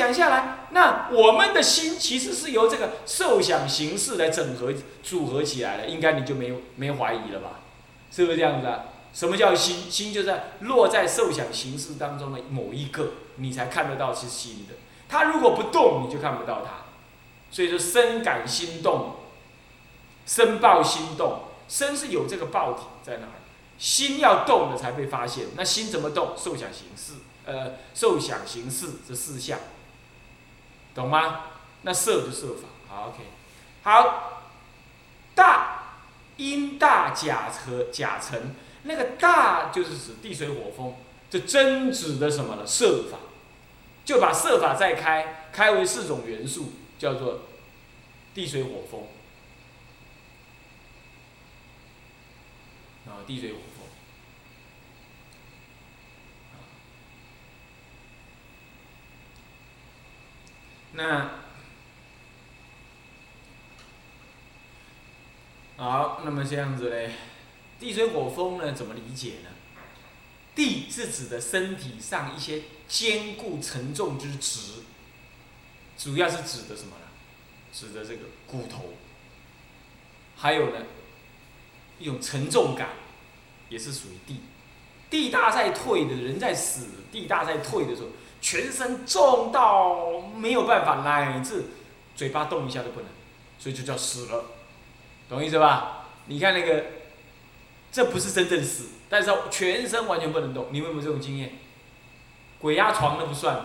讲下来，那我们的心其实是由这个受想形式来整合组合起来的，应该你就没有没怀疑了吧？是不是这样子啊？什么叫心？心就在落在受想形式当中的某一个，你才看得到是心的。它如果不动，你就看不到它。所以说，身感心动，身报心动，身是有这个报体在那儿，心要动了才被发现。那心怎么动？受想形式，呃，受想形式这四项，懂吗？那色就色法。好，OK，好，大阴大甲和甲辰。那个大就是指地水火风，这真指的什么呢？色法，就把色法再开，开为四种元素，叫做地水火风。啊，地水火风。那好，那么这样子嘞。地水火风呢？怎么理解呢？地是指的身体上一些坚固沉重之质，主要是指的什么呢？指的这个骨头，还有呢，一种沉重感，也是属于地。地大在退的人在死，地大在退的时候，全身重到没有办法，乃至嘴巴动一下都不能，所以就叫死了，懂意思吧？你看那个。这不是真正死，但是全身完全不能动。你有没有这种经验？鬼压床都不算，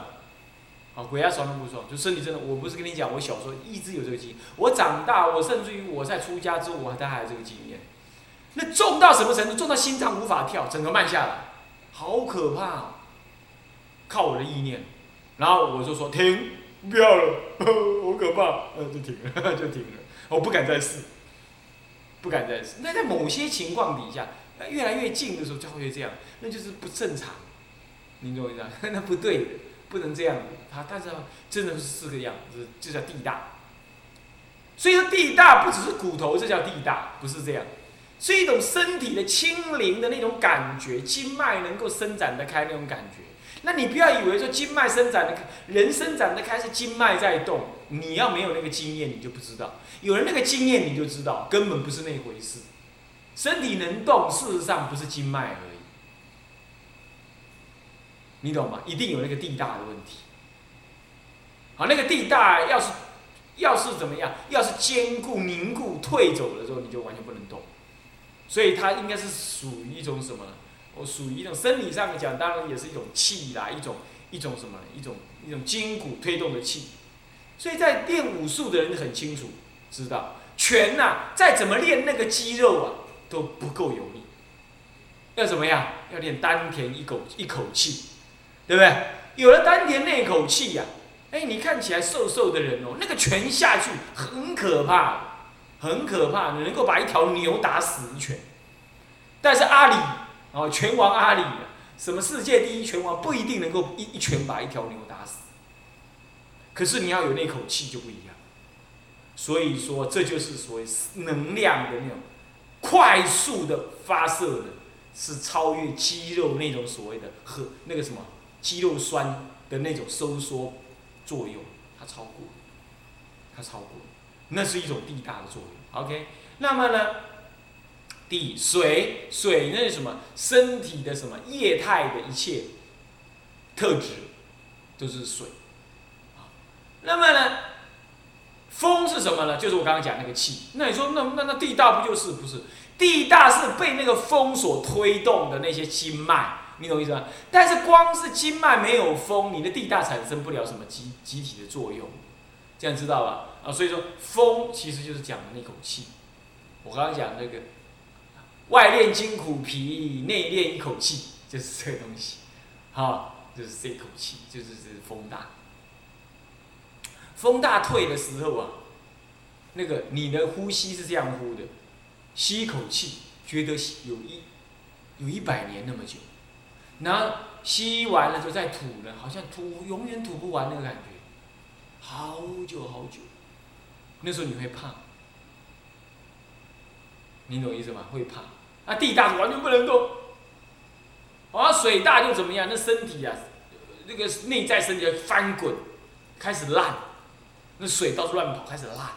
啊，鬼压床都不算，就身体真的。我不是跟你讲，我小时候一直有这个经验。我长大，我甚至于我在出家之后，我还还有这个经验。那重到什么程度？重到心脏无法跳，整个慢下来，好可怕。靠我的意念，然后我就说停，不要了，好可怕，呃，就停了，就停了，我不敢再试。不敢再试。那在某些情况底下，越来越近的时候就会这样，那就是不正常。你懂我意思？那不对的，不能这样。他但是真的是这个样子，这叫地大。所以说地大不只是骨头，这叫地大，不是这样。是一种身体的轻灵的那种感觉，经脉能够伸展得开那种感觉。那你不要以为说经脉伸展的，人伸展的开是经脉在动。你要没有那个经验，你就不知道。有人那个经验，你就知道，根本不是那回事。身体能动，事实上不是经脉而已。你懂吗？一定有那个地大的问题。好，那个地大要是要是怎么样？要是坚固凝固退走了之后，你就完全不能动。所以它应该是属于一种什么？我属于一种生理上讲，当然也是一种气啦，一种一种什么？一种一种筋骨推动的气。所以在练武术的人很清楚知道，拳呐，再怎么练那个肌肉啊，都不够有力。要怎么样？要练丹田一口一口气，对不对？有了丹田那口气呀，哎，你看起来瘦瘦的人哦，那个拳下去很可怕，很可怕，能够把一条牛打死一拳。但是阿里。哦，拳王阿里，什么世界第一拳王不一定能够一一拳把一条牛打死，可是你要有那口气就不一样。所以说，这就是所谓能量的那种快速的发射的，是超越肌肉那种所谓的和那个什么肌肉酸的那种收缩作用，它超过，它超过，那是一种地大的作用。OK，那么呢？地水水那是什么？身体的什么液态的一切特质都是水。那么呢，风是什么呢？就是我刚刚讲那个气。那你说那那那地大不就是不是？地大是被那个风所推动的那些经脉，你懂意思吗？但是光是经脉没有风，你的地大产生不了什么集集体的作用，这样知道吧？啊，所以说风其实就是讲的那口气。我刚刚讲那个。外练筋骨皮，内练一口气，就是这个东西，哈，就是这口气，就是这风大。风大退的时候啊，那个你的呼吸是这样呼的，吸一口气，觉得有一有一百年那么久，然后吸完了就再吐了，好像吐永远吐不完那个感觉，好久好久，那时候你会怕，你懂意思吗？会怕。那地大完全不能动，啊，水大就怎么样？那身体啊，那个内在身体翻滚，开始烂，那水到处乱跑，开始烂，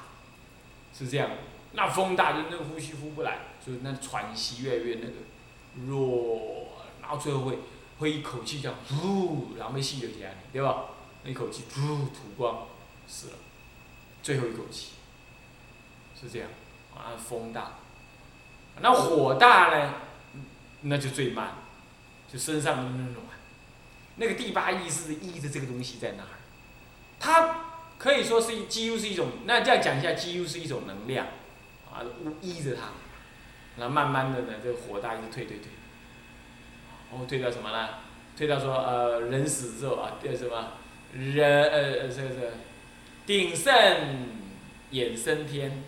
是这样。那风大就那个呼吸呼不来，就是那喘息越来越那个弱，然后最后会会一口气这样呼，然后没吸流起来，对吧？那一口气呼吐光，死了，最后一口气，是这样。啊，风大，那火大呢？那就最慢，就身上那暖。那个第八意识的意的这个东西在哪儿？它可以说是几乎是一种，那这样讲一下，几乎是一种能量。啊，依着它，然后慢慢的呢，这个火大一直退退退，哦，退到什么呢？退到说呃，人死之后啊，叫什么？人呃呃，这个这个鼎盛衍升天，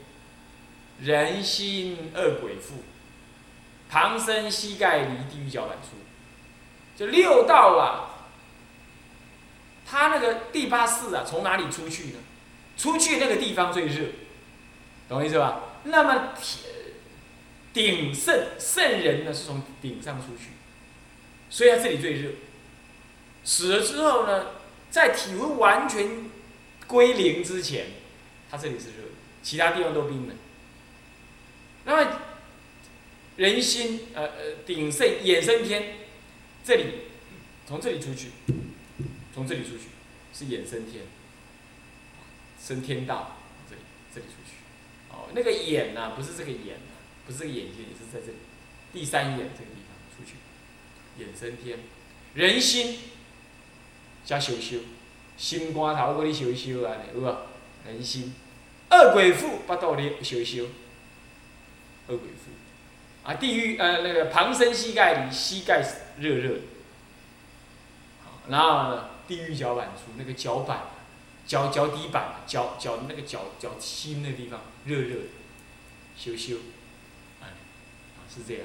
人心恶鬼附，唐僧膝盖离地狱脚板出，就六道啊，他那个第八世啊，从哪里出去呢？出去那个地方最热，懂我意思吧？那么，鼎圣圣人呢是从顶上出去，所以他这里最热。死了之后呢，在体温完全归零之前，他这里是热，其他地方都冰冷。那么，人心呃呃鼎盛衍生天，这里从这里出去，从这里出去是衍生天，升天道，这里这里出去哦。那个眼呐，不是这个眼呐，不是这个眼睛，也是在这里，第三眼这个地方出去，衍生天，人心加修修，心肝头搁你修修啊，有无？人心，恶鬼附八道里修修，恶鬼附，啊，地狱呃那个旁生膝盖里膝盖热热，然后呢，地狱脚板处那个脚板。脚脚底板，脚脚那个脚脚心那地方热热的，羞羞，哎，是这样。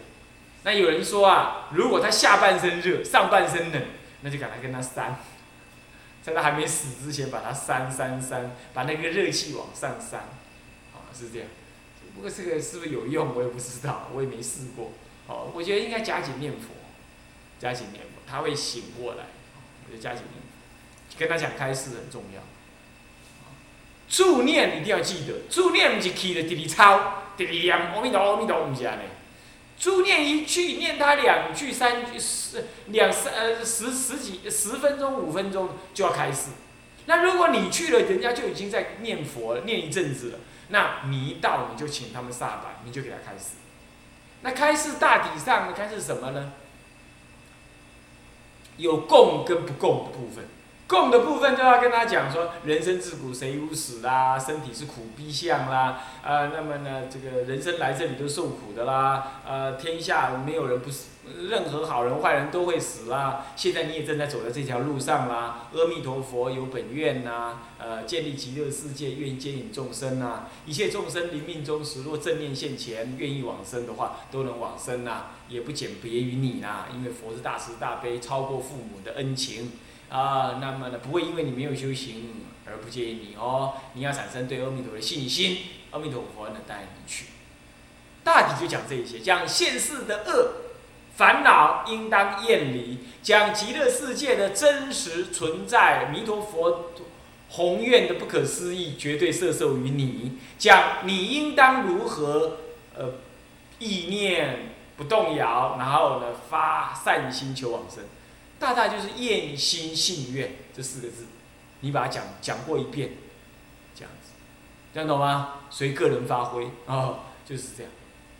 那有人说啊，如果他下半身热，上半身冷，那就赶快跟他扇，在他还没死之前把他扇扇扇，把那个热气往上扇，啊，是这样。不过这个是不是有用，我也不知道，我也没试过。哦，我觉得应该加紧念佛，加紧念佛，他会醒过来。我觉得加紧念佛，跟他讲开示很重要。助念一定要记得，助念不是去的直直抄，直直念阿弥陀阿弥陀，不是安尼。助念一句，念他两句、三句、十两三呃十十几十分钟、五分钟就要开始。那如果你去了，人家就已经在念佛了，念一阵子了。那你一到，你就请他们下板，你就给他开示。那开示大体上开示什么呢？有供跟不供的部分。供的部分就要跟他讲说，人生自古谁无死啦，身体是苦逼相啦，啊，那么呢，这个人生来这里都受苦的啦，呃，天下没有人不死，任何好人坏人都会死啦。现在你也正在走在这条路上啦。阿弥陀佛有本愿呐，呃，建立极乐世界，愿接引众生呐。一切众生临命终时，若正念现前，愿意往生的话，都能往生呐，也不减别于你呐，因为佛是大慈大悲，超过父母的恩情。啊，那么呢，不会因为你没有修行而不介意你哦。你要产生对阿弥陀佛的信心，阿弥陀佛能带你去。大体就讲这一些，讲现世的恶烦恼应当厌离，讲极乐世界的真实存在，弥陀佛宏愿的不可思议，绝对摄受于你。讲你应当如何呃意念不动摇，然后呢发善心求往生。大大就是厌心信愿这四个字，你把它讲讲过一遍，这样子，这样懂吗？随个人发挥啊，就是这样。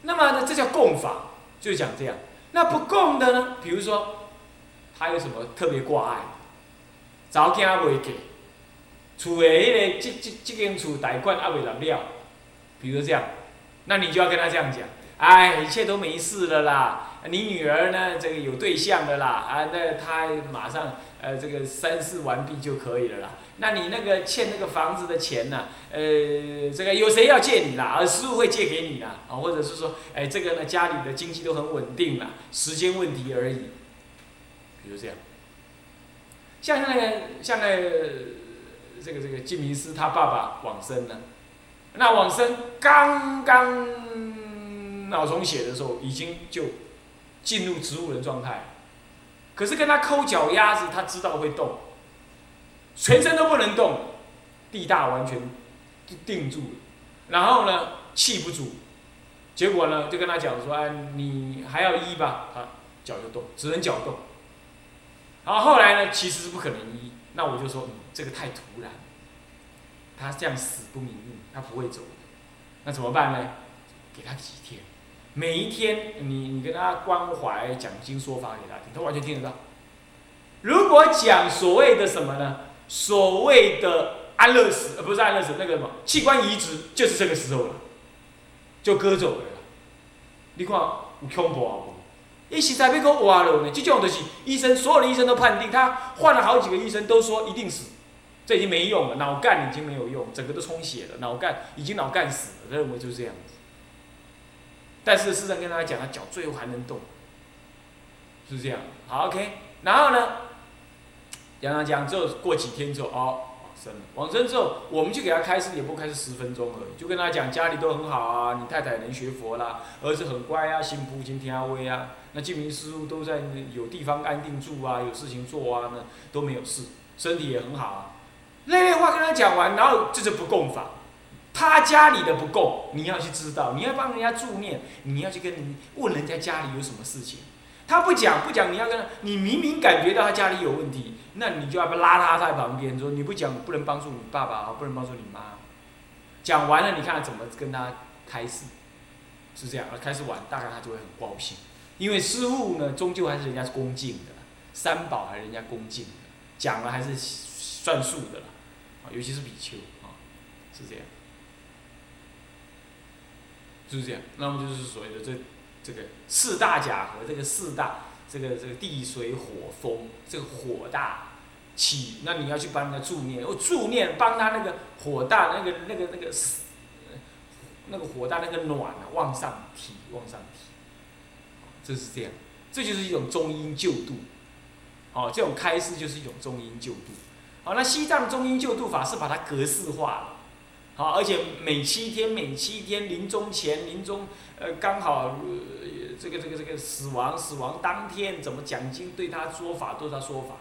那么呢，这叫供法，就讲这样。那不供的呢？比如说，他有什么特别挂碍，早间未给，厝的迄个这这这间厝贷款还未拿了，比如这样，那你就要跟他这样讲，哎，一切都没事了啦。你女儿呢？这个有对象的啦，啊，那她马上呃这个三事完毕就可以了啦。那你那个欠那个房子的钱呢？呃，这个有谁要借你啦？而师傅会借给你啦，啊，或者是说，哎，这个呢家里的经济都很稳定啦，时间问题而已。比如这样，像那个像那个这个这个金明师他爸爸往生了，那往生刚刚脑充血的时候，已经就。进入植物人状态，可是跟他抠脚丫子，他知道会动，全身都不能动，地大完全定住了，然后呢气不足，结果呢就跟他讲说，哎，你还要医吧？他脚就动，只能脚动。然后后来呢，其实是不可能医，那我就说，嗯，这个太突然，他这样死不瞑目，他不会走的，那怎么办呢？给他几天，每一天你你跟他关怀讲经说法给他听，他完全听得到。如果讲所谓的什么呢？所谓的安乐死，呃，不是安乐死，那个什么器官移植，就是这个时候了，就割走了。你看有恐怖啊！一实在被给挖了呢，这种就是医生，所有的医生都判定他换了好几个医生都说一定死，这已经没用了，脑干已经没有用，整个都充血了，脑干已经脑干死了，认为就是这样子。但是事实上跟大家讲，他脚最后还能动，是这样。好，OK，然后呢？讲讲讲之后，过几天之后，哦，往生了。往生之后，我们就给他开示，也不开示十分钟而已，就跟他讲家里都很好啊，你太太能学佛啦，儿子很乖啊，新妇今天阿威啊，那净明师傅都在有地方安定住啊，有事情做啊，那都没有事，身体也很好啊。那类话跟他讲完，然后这就不供法，他家里的不够，你要去知道，你要帮人家助念，你要去跟问人家家里有什么事情。他不讲不讲，你要跟他，你明明感觉到他家里有问题，那你就要拉他在旁边说，你不讲不能帮助你爸爸，不能帮助你妈。讲完了，你看怎么跟他开始，是这样，开始玩，大概他就会很高兴，因为师傅呢，终究还是人家是恭敬的，三宝还是人家恭敬的，讲了还是算数的了，啊，尤其是比丘啊，是这样，就是这样，那么就是所谓的这。这个四大假和这个四大，这个这个地水火风，这个火大起，那你要去帮他助念，哦助念帮他那个火大那个那个那个，那个火大那个暖啊往上提往上提，就是这样，这就是一种中阴救度，哦这种开示就是一种中阴救度，好那西藏中阴救度法是把它格式化了。好，而且每七天，每七天临终前，临终，呃，刚好，呃这个这个这个死亡，死亡当天怎么讲经，对他说法，对他说法，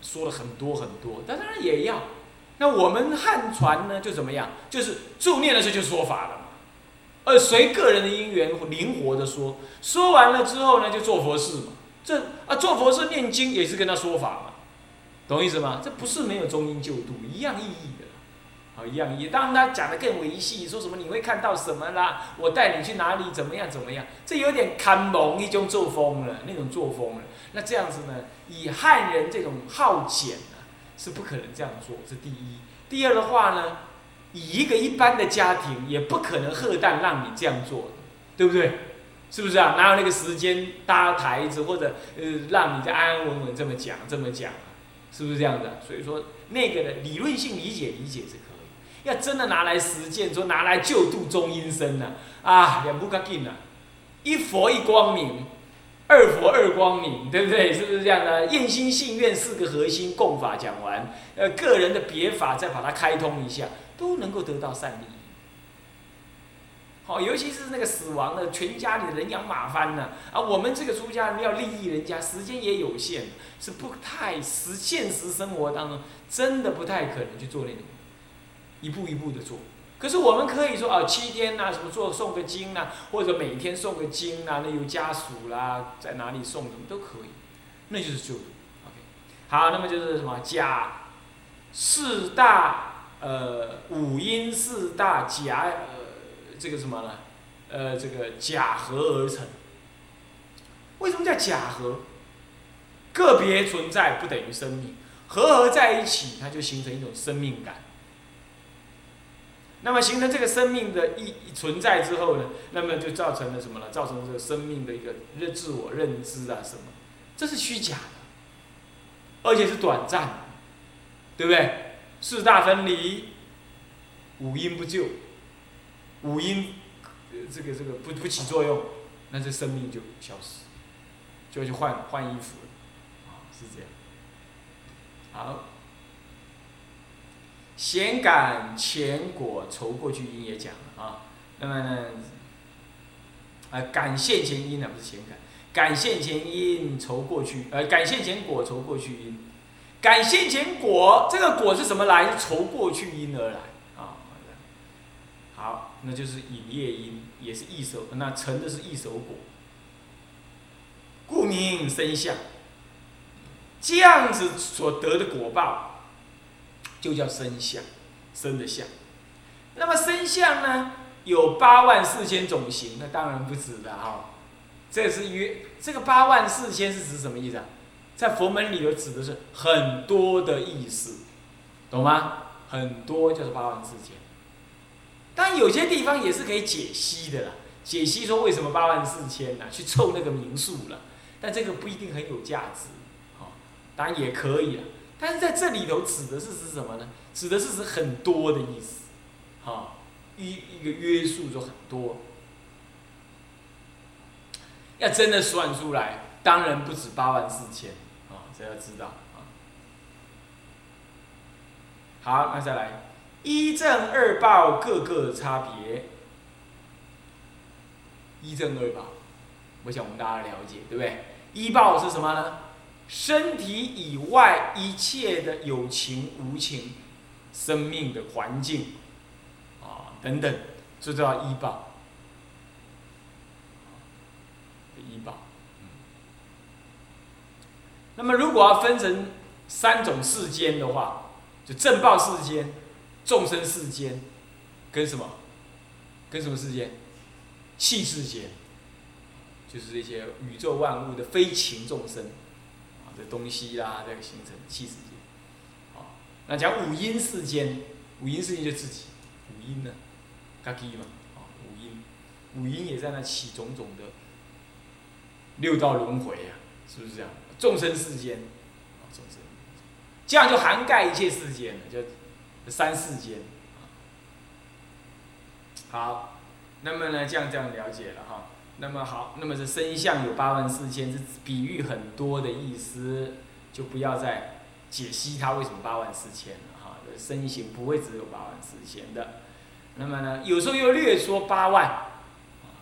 说了很多很多。当然也要，那我们汉传呢，就怎么样？就是助念的时候就说法了嘛，呃，随个人的因缘灵活的说，说完了之后呢，就做佛事嘛。这啊，做佛事念经也是跟他说法嘛，懂意思吗？这不是没有中阴救度，一样意义一样，也当他讲的更维系，说什么你会看到什么啦？我带你去哪里？怎么样？怎么样？这有点看蒙一种作风了，那种作风了。那这样子呢？以汉人这种好简呢，是不可能这样做。这第一。第二的话呢，以一个一般的家庭，也不可能贺诞让你这样做，对不对？是不是啊？哪有那个时间搭台子，或者呃，让你再安安稳稳这么讲，这么讲啊，是不是这样的？所以说，那个的理论性理解理解这个。要真的拿来实践，说拿来救度中阴身呢？啊，两不干净了，一佛一光明，二佛二光明，对不对？是不是这样的？愿心信愿四个核心共法讲完，呃，个人的别法再把它开通一下，都能够得到善利。好，尤其是那个死亡的，全家里人仰马翻呢。啊，我们这个出家人要利益人家，时间也有限，是不太实现实生活当中真的不太可能去做那种。一步一步的做，可是我们可以说啊，七天呐，什么做送个经呐，或者每天送个经呐，那有家属啦，在哪里送什么都可以，那就是救度。OK，好，那么就是什么甲四大呃五音四大假呃这个什么呢？呃这个假合而成。为什么叫假合？个别存在不等于生命，合合在一起，它就形成一种生命感。那么形成这个生命的意存在之后呢，那么就造成了什么呢？造成这个生命的一个认自我认知啊什么，这是虚假的，而且是短暂的，对不对？四大分离，五阴不救，五阴这个这个不不起作用，那这生命就消失，就要去换换衣服了，啊，是这样，好。咸感前果愁过去因也讲了啊，那么呢，呃，感现前因呢不是咸感，感现前因愁过去，呃，感现前果愁过去因，感现前果，这个果是什么来？是从过去因而来啊。好，那就是引业因，也是一手，那成的是一手果，故名生相。这样子所得的果报，就叫生相，生的相。那么生相呢，有八万四千种形，那当然不止的哈。这是约这个八万四千是指什么意思啊？在佛门里头指的是很多的意思，懂吗？很多就是八万四千。但有些地方也是可以解析的啦，解析说为什么八万四千呢？去凑那个名数了，但这个不一定很有价值，哦，当然也可以了。但是在这里头指的是指什么呢？指的是指很多的意思，好，一一个约束就很多。要真的算出来，当然不止八万四千。啊这要知道啊。好，那再来，一正二报各个差别。一正二报，我想我们大家了解，对不对？一报是什么呢？身体以外一切的有情无情，生命的环境，啊等等，这叫一报。一报。那么，如果要分成三种世间的话，就正报世间、众生世间，跟什么？跟什么世间？气世间，就是这些宇宙万物的非情众生的，东西啦，这个形成气世间。好，那讲五阴世间，五阴世间就自己，五阴呢，嘎基嘛，啊，五阴，五阴也在那起种种的六道轮回呀，是不是这样？众生世间，啊众生，这样就涵盖一切世间了，就三世间。好，那么呢，这样这样了解了哈。那么好，那么这身相有八万四千，是比喻很多的意思，就不要再解析它为什么八万四千了哈。这身形不会只有八万四千的。那么呢，有时候又略说八万，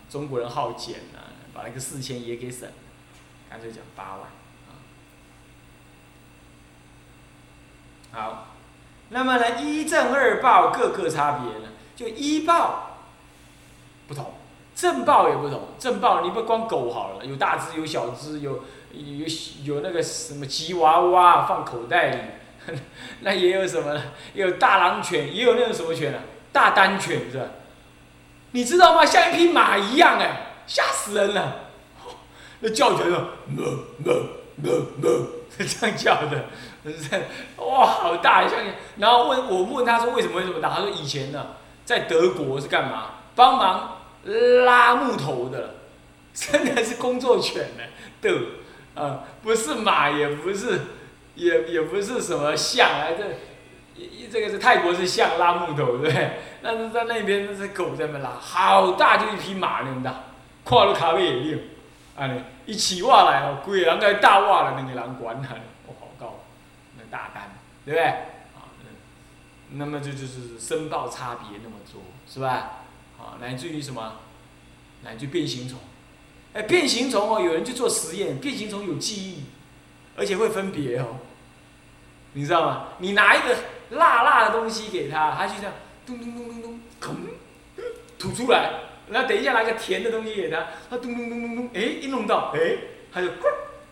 中国人好简呢，把那个四千也给省了，干脆讲八万。好，那么呢，一正二报各个差别呢？就一报不同，正报也不同。正报你不光狗好了，有大只有小只，有有有那个什么吉娃娃放口袋里，那也有什么？有大狼犬，也有那种什么犬啊？大丹犬是吧？你知道吗？像一匹马一样哎，吓死人了！那叫起来了，哞哞哞哞，是这样叫的。哇，好大！像，然后问我问他说为什么会这么大？他说以前呢，在德国是干嘛？帮忙拉木头的，真的是工作犬呢，的，啊，不是马，也不是，也也不是什么象啊，这，这个是泰国是象拉木头，对不对？但是在那边那是狗在那拉，好大，就一匹马那么大，跨了咖啡也溜，啊，一起挖来哦，贵人家大挖了，那个人管他呢，哦好高，那。大单，对不对？啊，那么这就是申报差别那么多，是吧？啊，乃至于什么？乃至变形虫。哎，变形虫哦，有人去做实验，变形虫有记忆，而且会分别哦。你知道吗？你拿一个辣辣的东西给他，他就这样咚咚咚咚咚，吭，吐出来。然后等一下拿个甜的东西给他，他咚咚咚咚咚，哎，一弄到，哎，他就 咕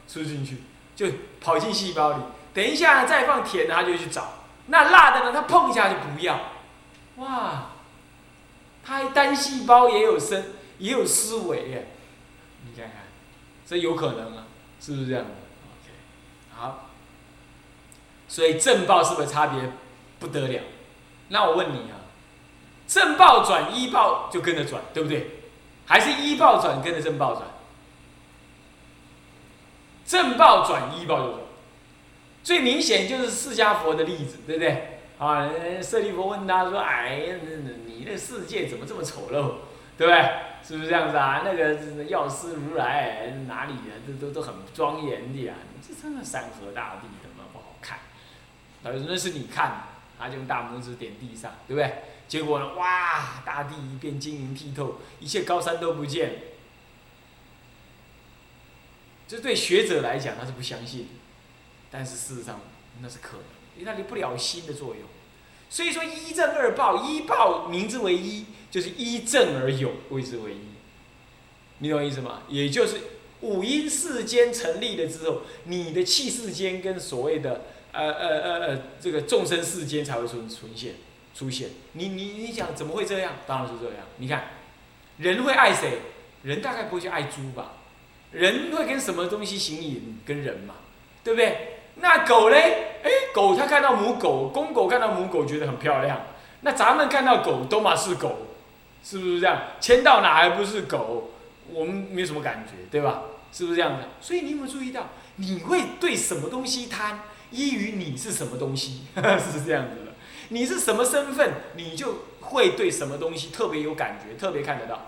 吃进去，就跑进细胞里。等一下，再放甜的，他就去找。那辣的呢？他碰一下就不要。哇，他单细胞也有生，也有思维耶。你看看，这有可能啊，是不是这样？OK，好。所以正报是不是差别不得了？那我问你啊，正报转一报就跟着转，对不对？还是一报转跟着正报转？正报转一报就转。最明显就是释迦佛的例子，对不对？啊，舍利弗问他说：“哎呀这，世界怎么这么丑陋，对不对？是不是这样子啊？那个药师如来哪里啊？这都都很庄严的呀，这真的山河大地怎么不好看？他说那是你看，他就用大拇指点地上，对不对？结果呢，哇，大地一片晶莹剔透，一切高山都不见。这对学者来讲，他是不相信。”但是事实上那是可能，因为它离不了心的作用。所以说一正二报，一报名之为一，就是一正而有，谓之为一。你懂我意思吗？也就是五阴世间成立了之后，你的气世间跟所谓的呃呃呃呃这个众生世间才会存存现出现。你你你想怎么会这样？当然是这样。你看，人会爱谁？人大概不会去爱猪吧？人会跟什么东西行淫？跟人嘛，对不对？那狗嘞？哎，狗它看到母狗，公狗看到母狗觉得很漂亮。那咱们看到狗都嘛是狗，是不是这样？牵到哪还不是狗？我们没什么感觉，对吧？是不是这样的？所以你有没有注意到，你会对什么东西贪，依于你是什么东西，是这样子的。你是什么身份，你就会对什么东西特别有感觉，特别看得到。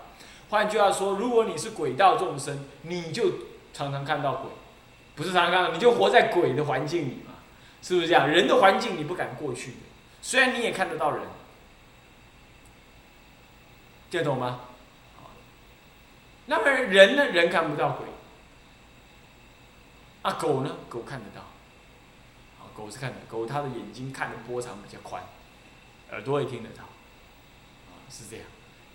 换句话说，如果你是鬼道众生，你就常常看到鬼，不是常常看到，你就活在鬼的环境里，是不是这样？人的环境你不敢过去，虽然你也看得到人，听得懂吗？那么人呢？人看不到鬼。啊，狗呢？狗看得到。啊，狗是看的，狗它的眼睛看的波长比较宽，耳朵也听得到。啊，是这样。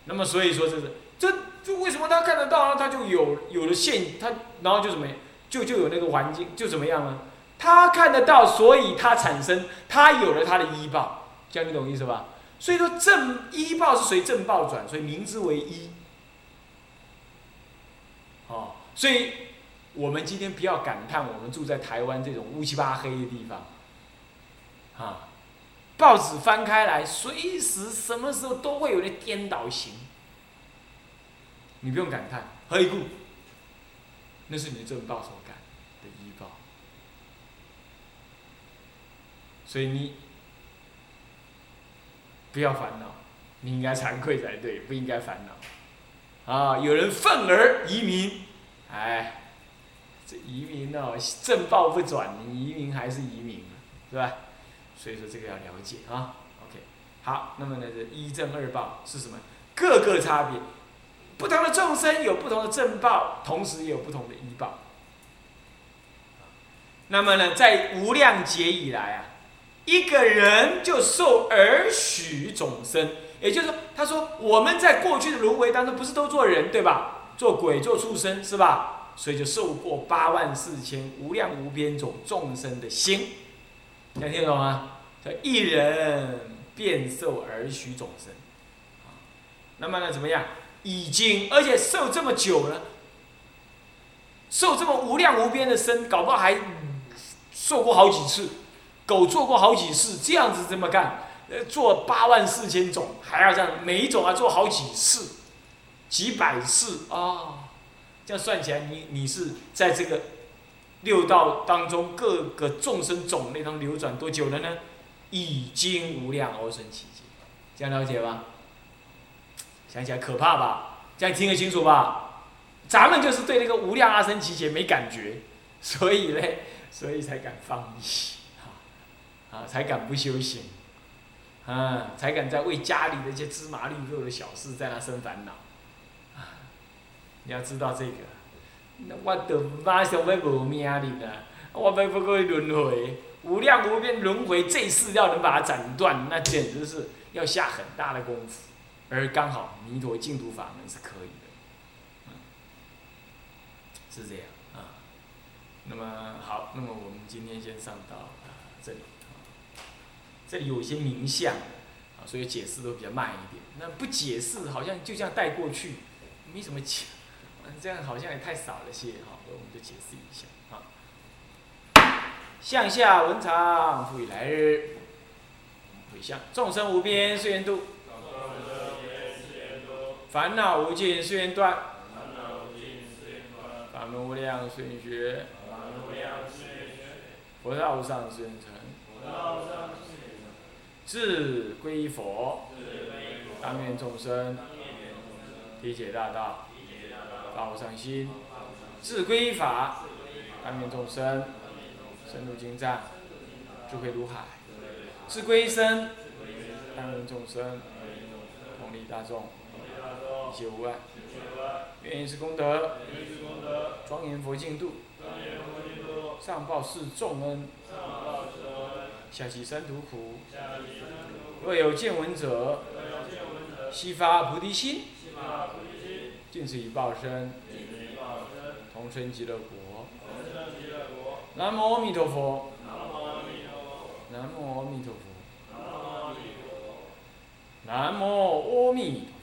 那么所以说这是，这就为什么它看得到呢？它就有有了现，它然后就怎么，就就有那个环境，就怎么样呢？他看得到，所以他产生，他有了他的医报，这样你懂意思吧？所以说正医报是随正报转，所以名之为医。哦，所以我们今天不要感叹我们住在台湾这种乌七八黑的地方，啊，报纸翻开来，随时什么时候都会有人颠倒行，你不用感叹，何以故？那是你的正报所感的依报，所以你不要烦恼，你应该惭愧才对，不应该烦恼。啊，有人愤而移民，哎，这移民哦，正报不转，你移民还是移民是吧？所以说这个要了解啊。OK，好，那么呢，这一正二报是什么？各个差别，不同的众生有不同的正报，同时也有不同的依报。那么呢，在无量劫以来啊，一个人就受儿许种生。也就是说，他说我们在过去的轮回当中，不是都做人对吧？做鬼、做畜生是吧？所以就受过八万四千无量无边种众生的心，能听懂吗？叫一人便受而许种生。那么呢，怎么样？已经而且受这么久了，受这么无量无边的生，搞不好还受过好几次，狗做过好几次，这样子这么干。呃，做八万四千种，还要这样，每一种啊做好几次，几百次啊，这样算起来，你你是在这个六道当中各个众生种类当中流转多久了呢？已经无量欧生奇劫，这样了解吧？想起来可怕吧？这样听得清楚吧？咱们就是对那个无量阿僧祇劫没感觉，所以嘞，所以才敢放逸，啊，才敢不修行。啊，才敢在为家里的一些芝麻绿豆的小事在那生烦恼。啊，你要知道这个，那我都马上要无命哩啦！我要不过轮回，无量无边轮回，这事要能把它斩断，那简直是要下很大的功夫。而刚好弥陀净土法门是可以的，是这样啊。那么好，那么我们今天先上到这里。这里有一些名相，啊，所以解释都比较慢一点。那不解释，好像就这样带过去，没什么讲，这样好像也太少了些，哈，我们就解释一下，啊。向下文长，复以来日，回向众生无边誓愿度，烦恼无尽誓愿断，法门无量誓愿学，佛道无上誓愿成。自归佛，当愿众生理解大道，发无上心；智归法，当愿众生深入经藏，智慧如海；智归身，当愿众生同理大众，一切无碍。愿以是功德，庄严佛净土，上报四重恩。下济三途苦。若有见闻者，悉发菩提心，尽此一报身，同生极乐国。南无阿弥陀佛。南无阿弥陀佛。南无阿弥陀。